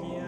Yeah.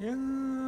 Yeah.